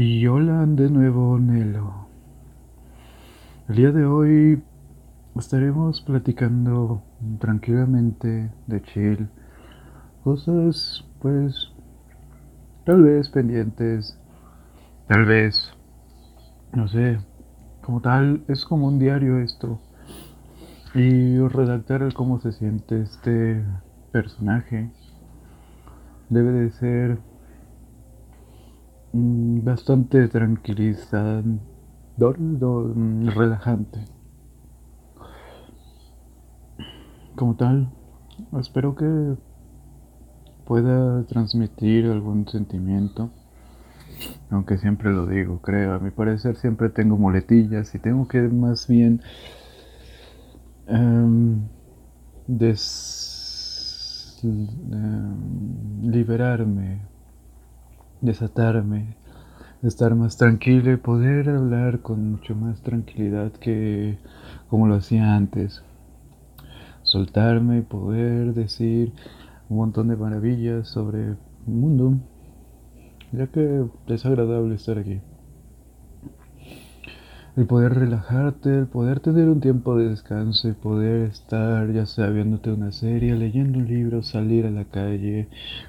Y hola de nuevo, Nelo. El día de hoy estaremos platicando tranquilamente de chill. Cosas, pues, tal vez pendientes, tal vez, no sé, como tal, es como un diario esto. Y redactar el cómo se siente este personaje debe de ser bastante tranquilizador, relajante. Como tal, espero que pueda transmitir algún sentimiento. Aunque siempre lo digo, creo, a mi parecer siempre tengo muletillas y tengo que más bien em, liberarme desatarme, estar más tranquilo y poder hablar con mucho más tranquilidad que como lo hacía antes. Soltarme y poder decir un montón de maravillas sobre el mundo, ya que es agradable estar aquí el poder relajarte, el poder tener un tiempo de descanso y poder estar ya sea viéndote una serie, leyendo un libro, salir a la calle,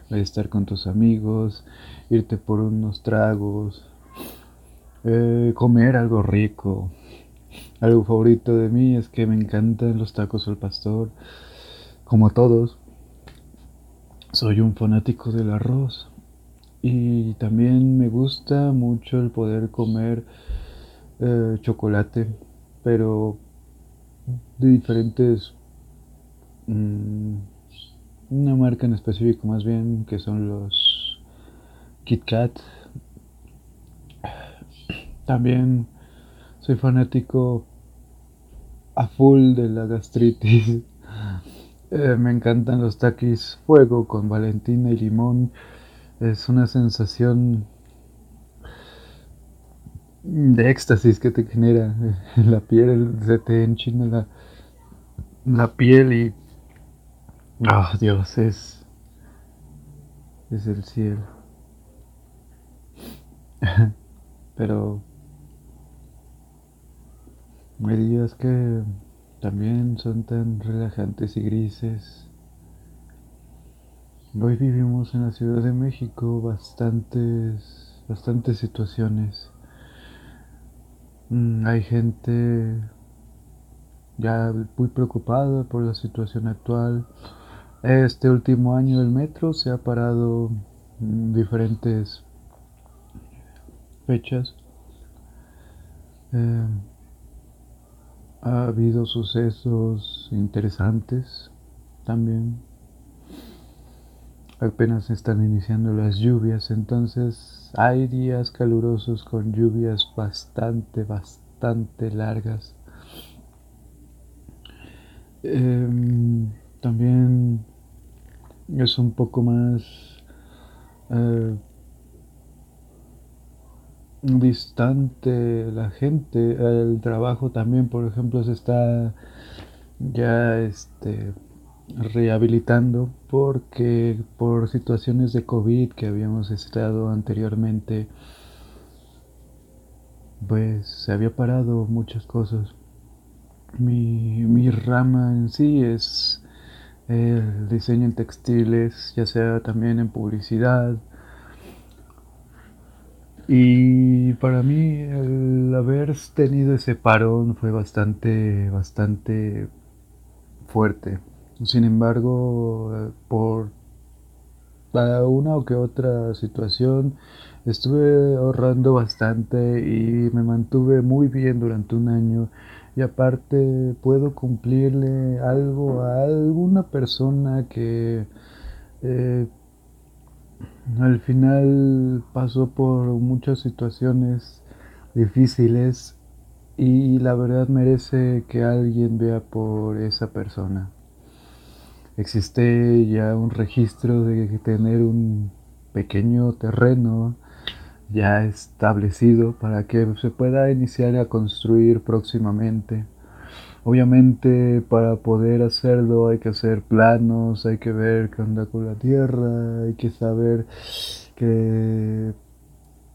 estar con tus amigos, irte por unos tragos, eh, comer algo rico. Algo favorito de mí es que me encantan los tacos al pastor, como todos. Soy un fanático del arroz y también me gusta mucho el poder comer eh, chocolate, pero de diferentes... Mm, una marca en específico más bien, que son los Kit Kat. También soy fanático a full de la gastritis. Eh, me encantan los taquis fuego con valentina y limón. Es una sensación de éxtasis que te genera en la piel, se te enchina la, la piel y... Oh Dios, es... Es el cielo. Pero... Hay días que también son tan relajantes y grises. Hoy vivimos en la Ciudad de México bastantes, bastantes situaciones hay gente ya muy preocupada por la situación actual. Este último año el metro se ha parado en diferentes fechas. Eh, ha habido sucesos interesantes también apenas están iniciando las lluvias, entonces hay días calurosos con lluvias bastante, bastante largas. Em, también es un poco más eh, distante la gente, el trabajo también, por ejemplo, se está ya este rehabilitando porque por situaciones de COVID que habíamos estado anteriormente, pues se había parado muchas cosas. Mi, mi rama en sí es el diseño en textiles, ya sea también en publicidad. Y para mí el haber tenido ese parón fue bastante, bastante fuerte. Sin embargo, por una o que otra situación, estuve ahorrando bastante y me mantuve muy bien durante un año. Y aparte puedo cumplirle algo a alguna persona que eh, al final pasó por muchas situaciones difíciles y la verdad merece que alguien vea por esa persona existe ya un registro de tener un pequeño terreno ya establecido para que se pueda iniciar a construir próximamente. Obviamente para poder hacerlo hay que hacer planos, hay que ver qué onda con la tierra, hay que saber que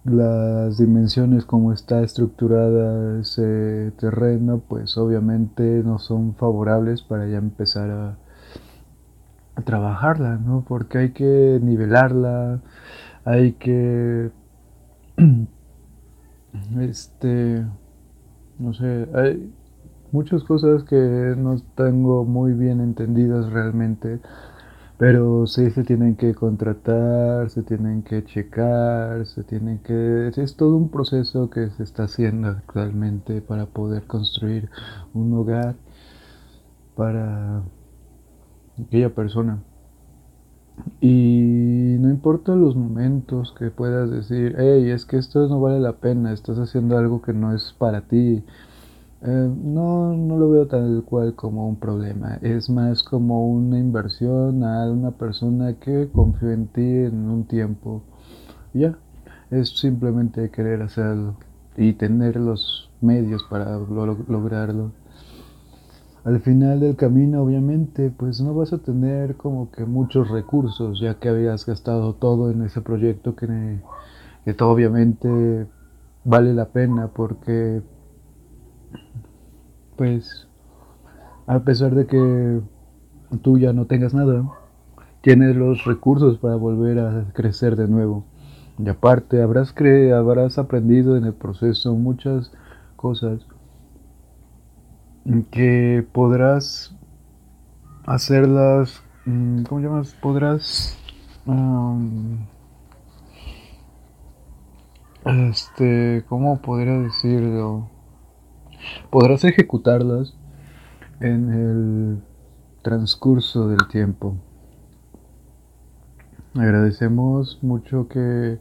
las dimensiones como está estructurada ese terreno, pues obviamente no son favorables para ya empezar a, trabajarla, ¿no? Porque hay que nivelarla, hay que este no sé, hay muchas cosas que no tengo muy bien entendidas realmente, pero sí se tienen que contratar, se tienen que checar, se tienen que... Es todo un proceso que se está haciendo actualmente para poder construir un hogar para aquella persona. Y no importa los momentos que puedas decir, hey, es que esto no vale la pena, estás haciendo algo que no es para ti. Eh, no, no lo veo tal cual como un problema, es más como una inversión a una persona que confió en ti en un tiempo. Ya, es simplemente querer hacerlo y tener los medios para lograrlo al final del camino obviamente pues no vas a tener como que muchos recursos ya que habías gastado todo en ese proyecto que, obviamente vale la pena porque pues a pesar de que tú ya no tengas nada tienes los recursos para volver a crecer de nuevo. Y aparte habrás cre habrás aprendido en el proceso muchas cosas que podrás hacerlas, mm, ¿cómo llamas? Podrás, este, ¿cómo podría decirlo? Podrás ejecutarlas en el transcurso del tiempo. Agradecemos mucho que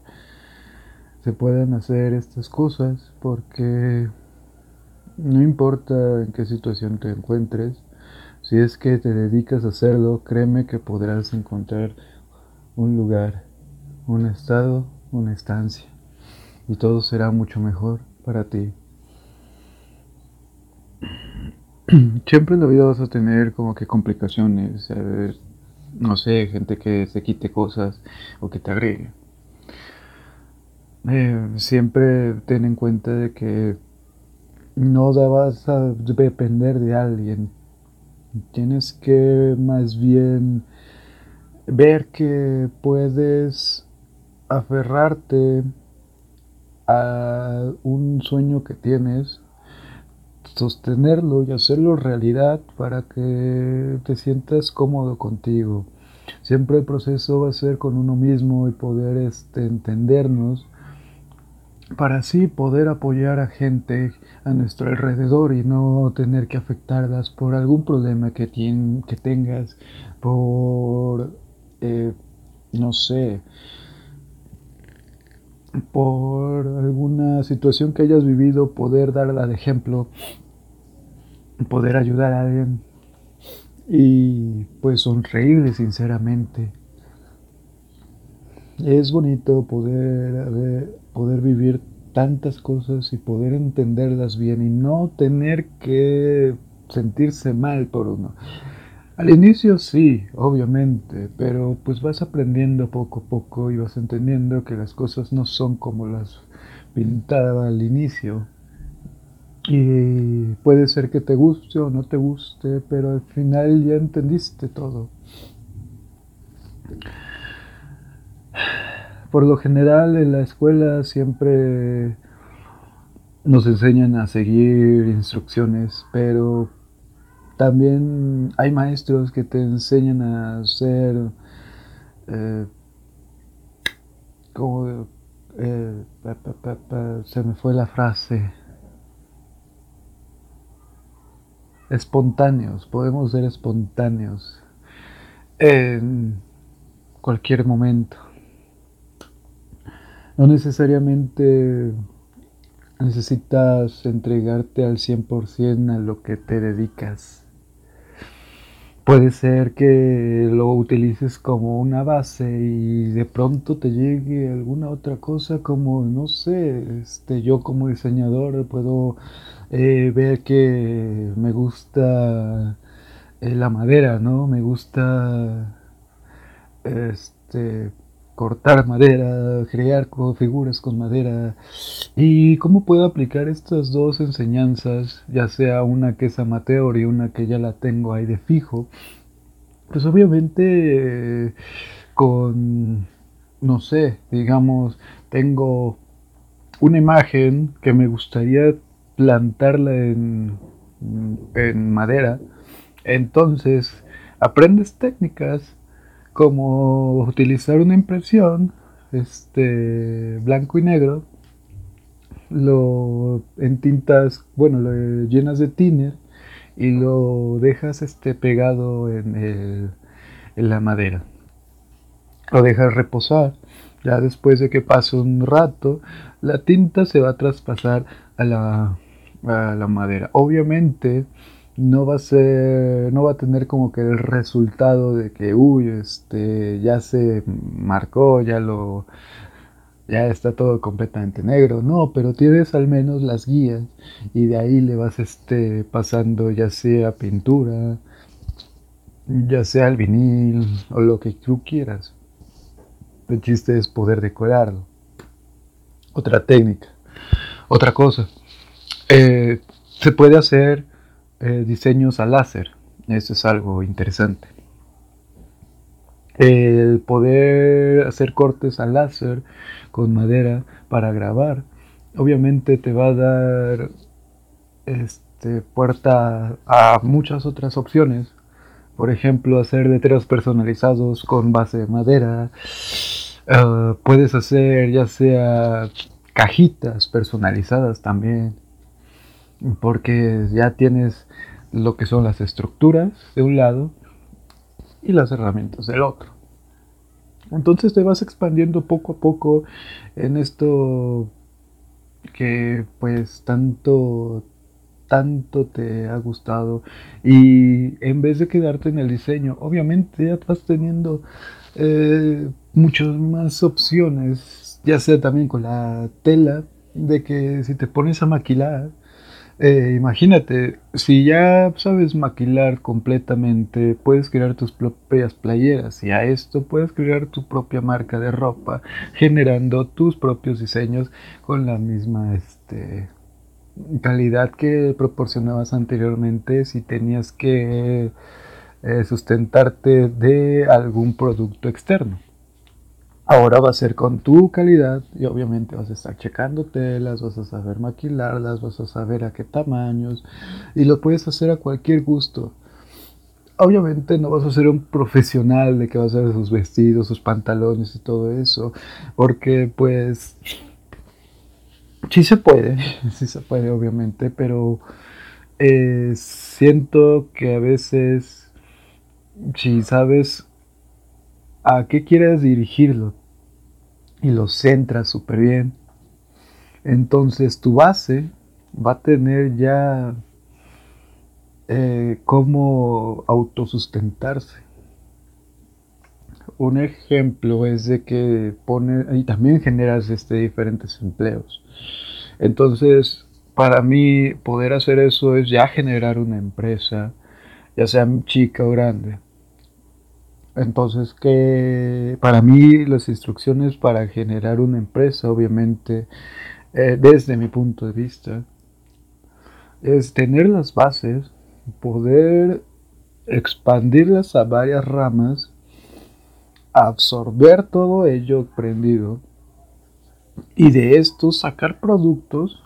se puedan hacer estas cosas porque no importa en qué situación te encuentres, si es que te dedicas a hacerlo, créeme que podrás encontrar un lugar, un estado, una estancia, y todo será mucho mejor para ti. Siempre en la vida vas a tener como que complicaciones, no sé, gente que se quite cosas o que te agregue. Eh, siempre ten en cuenta de que no vas a depender de alguien. Tienes que más bien ver que puedes aferrarte a un sueño que tienes, sostenerlo y hacerlo realidad para que te sientas cómodo contigo. Siempre el proceso va a ser con uno mismo y poder este, entendernos para así poder apoyar a gente a nuestro alrededor y no tener que afectarlas por algún problema que, que tengas, por, eh, no sé, por alguna situación que hayas vivido, poder darla de ejemplo, poder ayudar a alguien y pues sonreírle sinceramente. Es bonito poder poder vivir tantas cosas y poder entenderlas bien y no tener que sentirse mal por uno. Al inicio sí, obviamente, pero pues vas aprendiendo poco a poco y vas entendiendo que las cosas no son como las pintaba al inicio. Y puede ser que te guste o no te guste, pero al final ya entendiste todo. Por lo general en la escuela siempre nos enseñan a seguir instrucciones, pero también hay maestros que te enseñan a eh, como eh, se me fue la frase. Espontáneos podemos ser espontáneos en cualquier momento no necesariamente necesitas entregarte al 100% a lo que te dedicas. Puede ser que lo utilices como una base y de pronto te llegue alguna otra cosa como, no sé, este, yo como diseñador puedo eh, ver que me gusta eh, la madera, ¿no? Me gusta este cortar madera, crear figuras con madera. Y cómo puedo aplicar estas dos enseñanzas, ya sea una que es amateur y una que ya la tengo ahí de fijo, pues obviamente con, no sé, digamos, tengo una imagen que me gustaría plantarla en, en madera, entonces aprendes técnicas como utilizar una impresión este blanco y negro lo en tintas bueno lo llenas de thinner y lo dejas este pegado en, el, en la madera. Lo dejas reposar. Ya después de que pase un rato la tinta se va a traspasar a la, a la madera. Obviamente no va a ser, no va a tener como que el resultado de que, uy, este, ya se marcó, ya lo, ya está todo completamente negro, no, pero tienes al menos las guías y de ahí le vas, este, pasando ya sea pintura, ya sea el vinil o lo que tú quieras. El chiste es poder decorarlo. Otra técnica, otra cosa. Eh, se puede hacer eh, diseños a láser. Eso es algo interesante. El poder hacer cortes a láser con madera para grabar, obviamente te va a dar este, puerta a muchas otras opciones. Por ejemplo, hacer letreros personalizados con base de madera. Ah, puedes hacer ya sea cajitas personalizadas también porque ya tienes lo que son las estructuras de un lado y las herramientas del otro. Entonces te vas expandiendo poco a poco en esto que pues tanto tanto te ha gustado y en vez de quedarte en el diseño obviamente ya vas teniendo eh, muchas más opciones ya sea también con la tela de que si te pones a maquilar eh, imagínate, si ya sabes maquilar completamente, puedes crear tus propias playeras y a esto puedes crear tu propia marca de ropa, generando tus propios diseños con la misma este, calidad que proporcionabas anteriormente si tenías que eh, sustentarte de algún producto externo. Ahora va a ser con tu calidad y obviamente vas a estar checando telas, vas a saber maquilarlas, vas a saber a qué tamaños y lo puedes hacer a cualquier gusto. Obviamente no vas a ser un profesional de que vas a hacer sus vestidos, sus pantalones y todo eso, porque pues sí se puede, sí se puede obviamente, pero eh, siento que a veces si sabes a qué quieres dirigirlo y lo centras súper bien, entonces tu base va a tener ya eh, cómo autosustentarse. Un ejemplo es de que pone y también generas este, diferentes empleos. Entonces, para mí poder hacer eso es ya generar una empresa, ya sea chica o grande. Entonces, que para mí las instrucciones para generar una empresa, obviamente, eh, desde mi punto de vista, es tener las bases, poder expandirlas a varias ramas, absorber todo ello aprendido y de esto sacar productos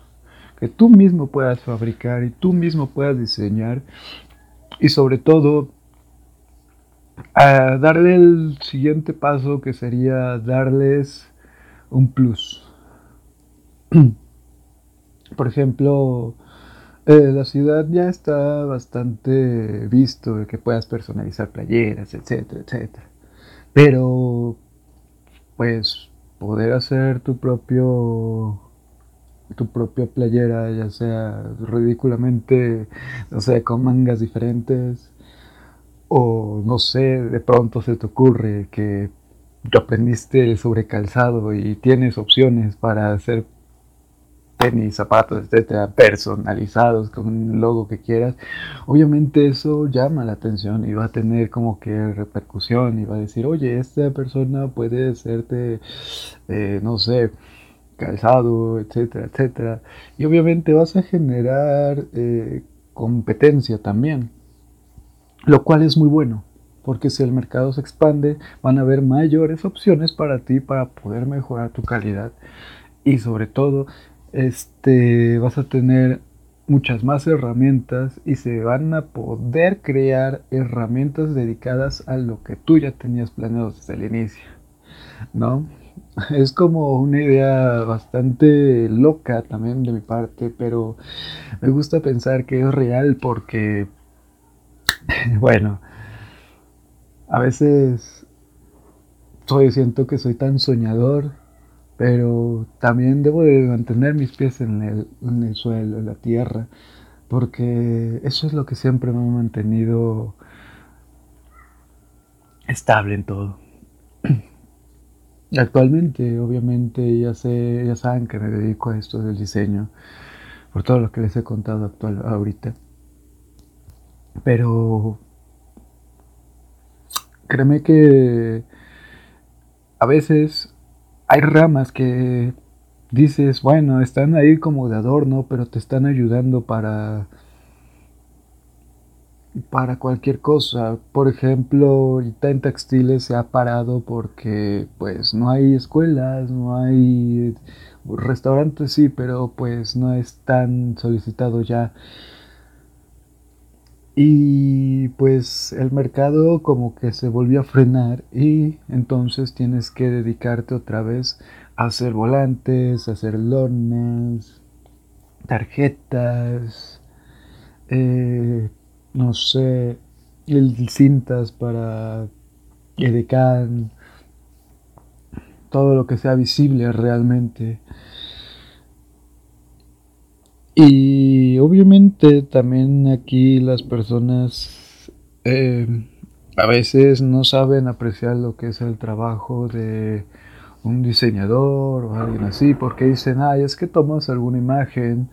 que tú mismo puedas fabricar y tú mismo puedas diseñar y sobre todo a darle el siguiente paso que sería darles un plus. Por ejemplo, eh, la ciudad ya está bastante visto de que puedas personalizar playeras, etcétera, etcétera. Pero, pues, poder hacer tu propio tu propia playera, ya sea ridículamente, no sé, con mangas diferentes, o no sé, de pronto se te ocurre que aprendiste sobre calzado y tienes opciones para hacer tenis, zapatos, etcétera, personalizados con un logo que quieras, obviamente eso llama la atención y va a tener como que repercusión y va a decir, oye, esta persona puede hacerte, eh, no sé, calzado, etcétera, etcétera. Y obviamente vas a generar eh, competencia también, lo cual es muy bueno porque si el mercado se expande van a haber mayores opciones para ti para poder mejorar tu calidad y sobre todo este vas a tener muchas más herramientas y se van a poder crear herramientas dedicadas a lo que tú ya tenías planeado desde el inicio, ¿no? Es como una idea bastante loca también de mi parte, pero me gusta pensar que es real porque, bueno, a veces soy, siento que soy tan soñador, pero también debo de mantener mis pies en el, suelo, en la tierra, porque eso es lo que siempre me ha mantenido estable en todo. Actualmente, obviamente, ya sé, ya saben que me dedico a esto del diseño, por todo lo que les he contado actual ahorita. Pero créeme que a veces hay ramas que dices, bueno, están ahí como de adorno, pero te están ayudando para para cualquier cosa. Por ejemplo, ahorita en textiles se ha parado porque pues no hay escuelas, no hay restaurantes sí, pero pues no es tan solicitado ya y pues el mercado como que se volvió a frenar y entonces tienes que dedicarte otra vez a hacer volantes, a hacer lonas, tarjetas, eh, no sé, cintas para edecán, todo lo que sea visible realmente. Y obviamente también aquí las personas eh, a veces no saben apreciar lo que es el trabajo de un diseñador o alguien así, porque dicen, ay, es que tomas alguna imagen,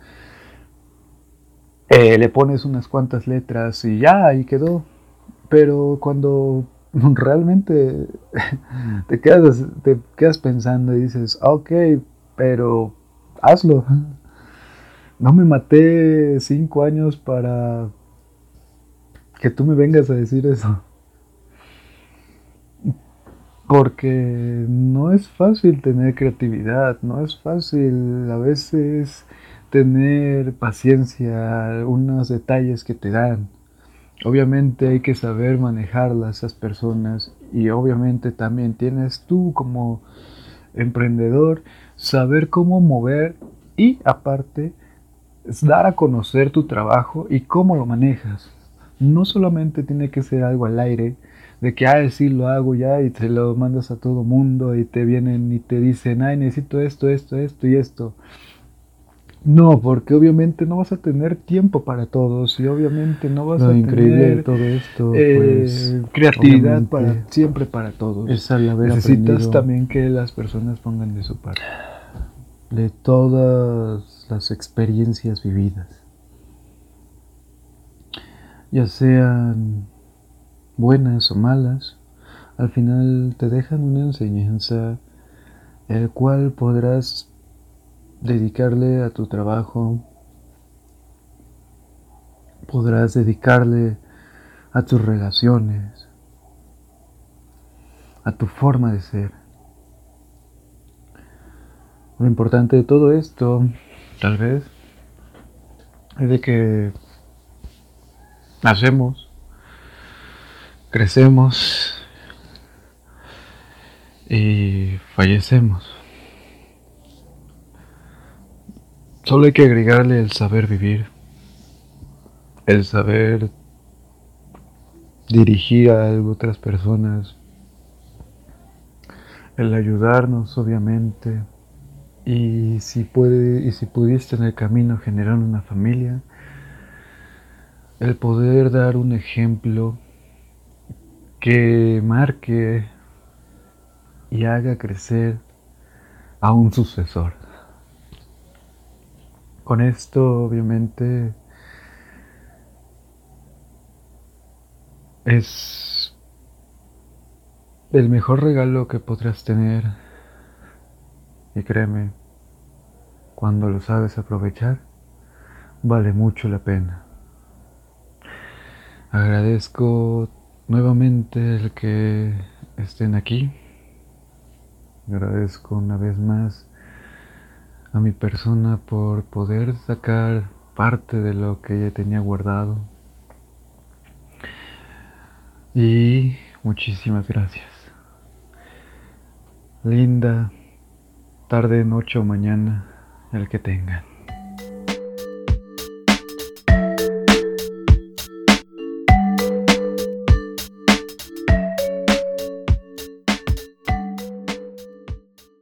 eh, le pones unas cuantas letras y ya, ahí quedó. Pero cuando realmente te quedas, te quedas pensando y dices, ok, pero hazlo no me maté cinco años para que tú me vengas a decir eso. Porque no es fácil tener creatividad, no es fácil a veces tener paciencia, unos detalles que te dan. Obviamente hay que saber manejarlas esas personas y obviamente también tienes tú como emprendedor saber cómo mover y aparte es dar a conocer tu trabajo y cómo lo manejas. No solamente tiene que ser algo al aire, de que, ah, sí, lo hago ya y te lo mandas a todo mundo y te vienen y te dicen, ay, necesito esto, esto, esto y esto. No, porque obviamente no vas a tener tiempo para todos y obviamente no vas a tener todo esto, eh, pues, creatividad para siempre para todos. Necesitas también que las personas pongan de su parte. De todas las experiencias vividas, ya sean buenas o malas, al final te dejan una enseñanza el cual podrás dedicarle a tu trabajo, podrás dedicarle a tus relaciones, a tu forma de ser. Lo importante de todo esto tal vez, es de que nacemos, crecemos y fallecemos. Solo hay que agregarle el saber vivir, el saber dirigir a otras personas, el ayudarnos obviamente y si, puede, y si pudiste en el camino generar una familia, el poder dar un ejemplo que marque y haga crecer a un sucesor. con esto obviamente es el mejor regalo que podrás tener y créeme, cuando lo sabes aprovechar, vale mucho la pena. Agradezco nuevamente el que estén aquí. Agradezco una vez más a mi persona por poder sacar parte de lo que ella tenía guardado. Y muchísimas gracias. Linda tarde, noche o mañana, el que tengan.